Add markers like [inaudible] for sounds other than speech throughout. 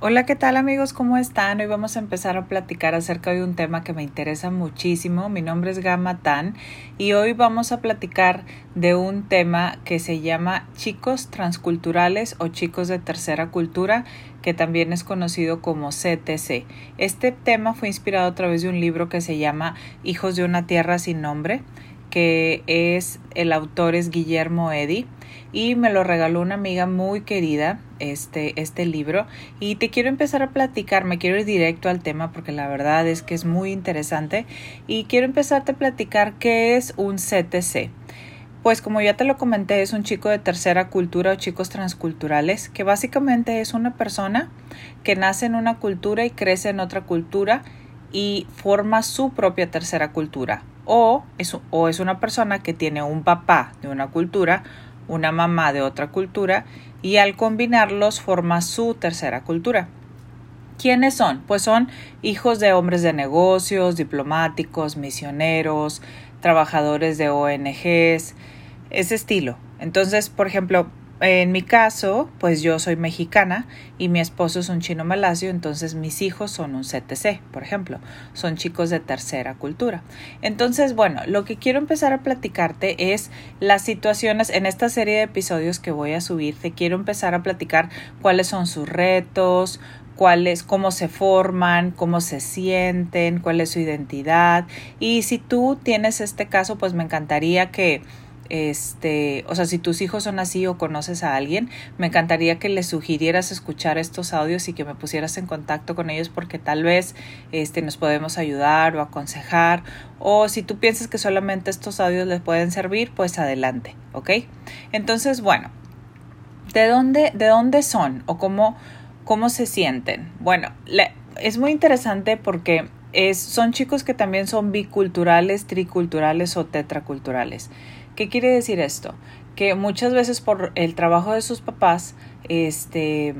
Hola, ¿qué tal amigos? ¿Cómo están? Hoy vamos a empezar a platicar acerca de un tema que me interesa muchísimo. Mi nombre es Gama Tan y hoy vamos a platicar de un tema que se llama chicos transculturales o chicos de tercera cultura, que también es conocido como CTC. Este tema fue inspirado a través de un libro que se llama Hijos de una Tierra sin Nombre, que es el autor es Guillermo Eddy y me lo regaló una amiga muy querida este, este libro y te quiero empezar a platicar, me quiero ir directo al tema porque la verdad es que es muy interesante y quiero empezarte a platicar qué es un CTC. Pues como ya te lo comenté, es un chico de tercera cultura o chicos transculturales, que básicamente es una persona que nace en una cultura y crece en otra cultura y forma su propia tercera cultura. O es, o es una persona que tiene un papá de una cultura una mamá de otra cultura y al combinarlos forma su tercera cultura. ¿Quiénes son? Pues son hijos de hombres de negocios, diplomáticos, misioneros, trabajadores de ONGs, ese estilo. Entonces, por ejemplo, en mi caso, pues yo soy mexicana y mi esposo es un chino malasio, entonces mis hijos son un CTC, por ejemplo, son chicos de tercera cultura. Entonces, bueno, lo que quiero empezar a platicarte es las situaciones en esta serie de episodios que voy a subir, te quiero empezar a platicar cuáles son sus retos, cuáles, cómo se forman, cómo se sienten, cuál es su identidad. Y si tú tienes este caso, pues me encantaría que este, o sea, si tus hijos son así o conoces a alguien, me encantaría que les sugirieras escuchar estos audios y que me pusieras en contacto con ellos porque tal vez este, nos podemos ayudar o aconsejar. O si tú piensas que solamente estos audios les pueden servir, pues adelante, ¿ok? Entonces, bueno, ¿de dónde, de dónde son o cómo, cómo se sienten? Bueno, es muy interesante porque es, son chicos que también son biculturales, triculturales o tetraculturales. ¿Qué quiere decir esto? Que muchas veces por el trabajo de sus papás, este,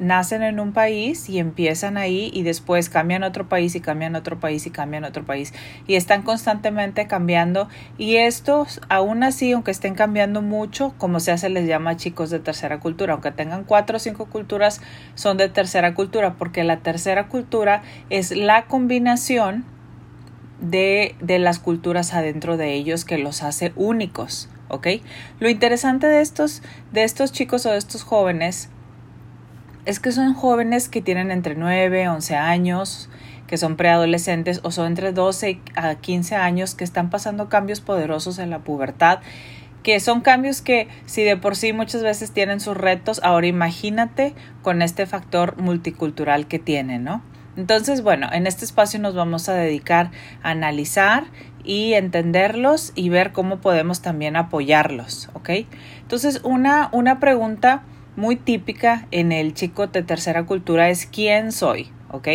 nacen en un país y empiezan ahí y después cambian a otro país y cambian a otro país y cambian a otro país. Y están constantemente cambiando. Y estos aún así aunque estén cambiando mucho como se hace les llama chicos de tercera cultura. Aunque tengan cuatro o cinco culturas son de tercera cultura porque la tercera cultura es la combinación de, de las culturas adentro de ellos que los hace únicos, ¿ok? Lo interesante de estos, de estos chicos o de estos jóvenes es que son jóvenes que tienen entre 9, 11 años, que son preadolescentes o son entre 12 a 15 años que están pasando cambios poderosos en la pubertad, que son cambios que si de por sí muchas veces tienen sus retos, ahora imagínate con este factor multicultural que tienen, ¿no? Entonces, bueno, en este espacio nos vamos a dedicar a analizar y entenderlos y ver cómo podemos también apoyarlos, ¿ok? Entonces, una, una pregunta muy típica en el chico de tercera cultura es ¿quién soy? ¿ok?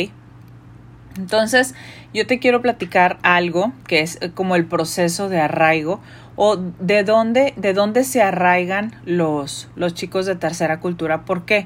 Entonces, yo te quiero platicar algo que es como el proceso de arraigo o de dónde, de dónde se arraigan los, los chicos de tercera cultura. ¿Por qué?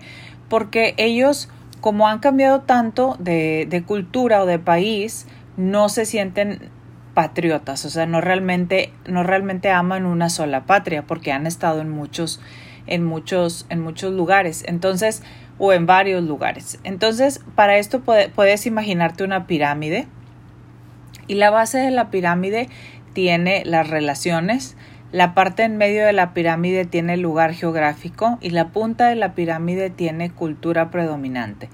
Porque ellos como han cambiado tanto de, de cultura o de país, no se sienten patriotas, o sea, no realmente, no realmente aman una sola patria, porque han estado en muchos, en muchos, en muchos lugares. Entonces, o en varios lugares. Entonces, para esto puedes imaginarte una pirámide y la base de la pirámide tiene las relaciones, la parte en medio de la pirámide tiene lugar geográfico y la punta de la pirámide tiene cultura predominante.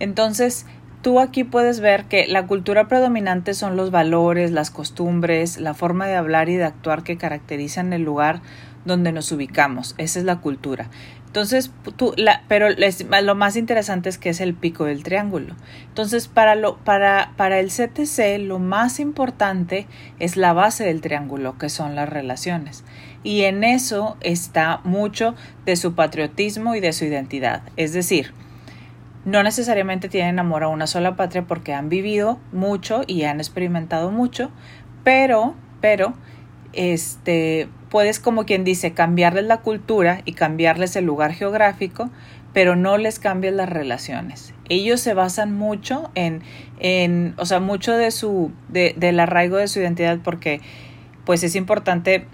Entonces, tú aquí puedes ver que la cultura predominante son los valores, las costumbres, la forma de hablar y de actuar que caracterizan el lugar donde nos ubicamos. Esa es la cultura. Entonces, tú, la, pero lo más interesante es que es el pico del triángulo. Entonces, para, lo, para, para el CTC, lo más importante es la base del triángulo, que son las relaciones. Y en eso está mucho de su patriotismo y de su identidad. Es decir, no necesariamente tienen amor a una sola patria porque han vivido mucho y han experimentado mucho, pero, pero, este, puedes, como quien dice, cambiarles la cultura y cambiarles el lugar geográfico, pero no les cambies las relaciones. Ellos se basan mucho en, en o sea, mucho de su, de, del arraigo de su identidad porque, pues es importante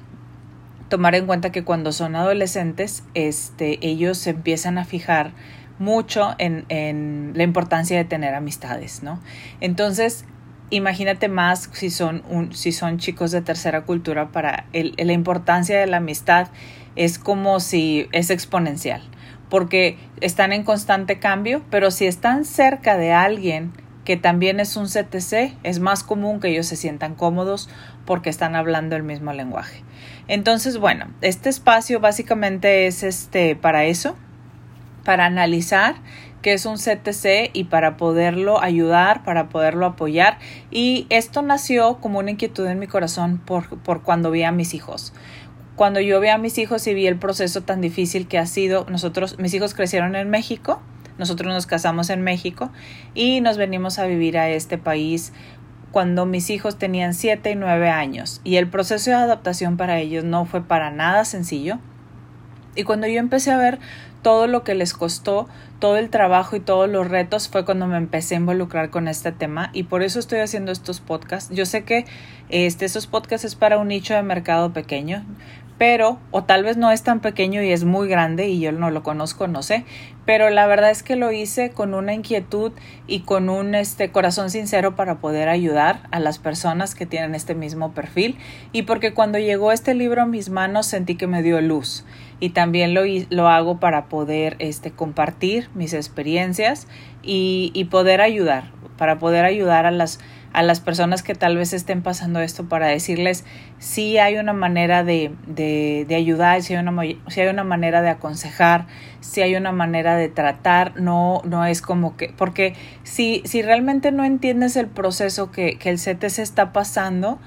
tomar en cuenta que cuando son adolescentes, este, ellos se empiezan a fijar mucho en, en la importancia de tener amistades, ¿no? Entonces, imagínate más si son, un, si son chicos de tercera cultura para el, la importancia de la amistad es como si es exponencial porque están en constante cambio, pero si están cerca de alguien que también es un CTC, es más común que ellos se sientan cómodos porque están hablando el mismo lenguaje. Entonces, bueno, este espacio básicamente es este para eso, para analizar que es un CTC y para poderlo ayudar, para poderlo apoyar. Y esto nació como una inquietud en mi corazón por, por cuando vi a mis hijos. Cuando yo vi a mis hijos y vi el proceso tan difícil que ha sido, nosotros, mis hijos crecieron en México, nosotros nos casamos en México y nos venimos a vivir a este país cuando mis hijos tenían 7 y 9 años y el proceso de adaptación para ellos no fue para nada sencillo. Y cuando yo empecé a ver todo lo que les costó, todo el trabajo y todos los retos fue cuando me empecé a involucrar con este tema y por eso estoy haciendo estos podcasts. Yo sé que este, estos podcasts es para un nicho de mercado pequeño, pero o tal vez no es tan pequeño y es muy grande y yo no lo conozco, no sé, pero la verdad es que lo hice con una inquietud y con un este corazón sincero para poder ayudar a las personas que tienen este mismo perfil y porque cuando llegó este libro a mis manos sentí que me dio luz y también lo, lo hago para poder este compartir mis experiencias y, y poder ayudar, para poder ayudar a las a las personas que tal vez estén pasando esto para decirles si hay una manera de, de, de ayudar, si hay, una, si hay una manera de aconsejar, si hay una manera de tratar, no, no es como que, porque si, si realmente no entiendes el proceso que, que el CTC está pasando,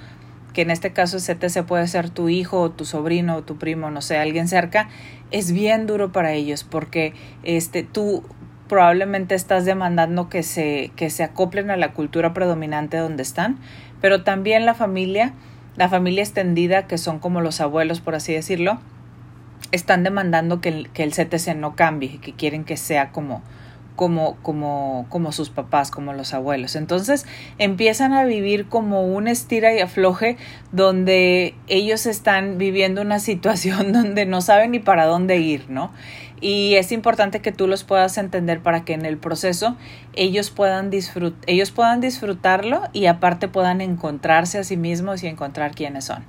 que en este caso CTC puede ser tu hijo o tu sobrino o tu primo, no sé, alguien cerca, es bien duro para ellos porque este, tú probablemente estás demandando que se, que se acoplen a la cultura predominante donde están, pero también la familia, la familia extendida, que son como los abuelos, por así decirlo, están demandando que el, que el CTC no cambie, que quieren que sea como, como, como, como sus papás, como los abuelos. Entonces empiezan a vivir como un estira y afloje donde ellos están viviendo una situación [laughs] donde no saben ni para dónde ir, ¿no? y es importante que tú los puedas entender para que en el proceso ellos puedan, disfrut ellos puedan disfrutarlo y aparte puedan encontrarse a sí mismos y encontrar quiénes son.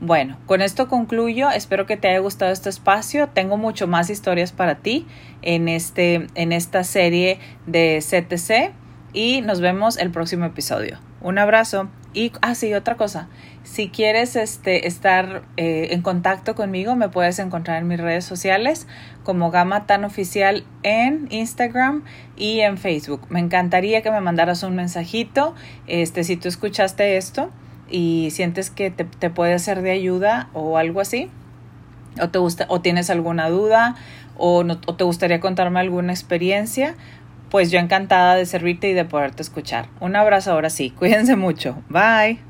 Bueno, con esto concluyo. Espero que te haya gustado este espacio. Tengo mucho más historias para ti en, este, en esta serie de CTC y nos vemos el próximo episodio. Un abrazo. Y, ah, sí, otra cosa. Si quieres este, estar eh, en contacto conmigo, me puedes encontrar en mis redes sociales como Gama Tan Oficial en Instagram y en Facebook. Me encantaría que me mandaras un mensajito. Este, si tú escuchaste esto y sientes que te, te puede ser de ayuda o algo así, o te gusta, o tienes alguna duda, o, no, o te gustaría contarme alguna experiencia, pues yo encantada de servirte y de poderte escuchar. Un abrazo ahora sí, cuídense mucho, bye.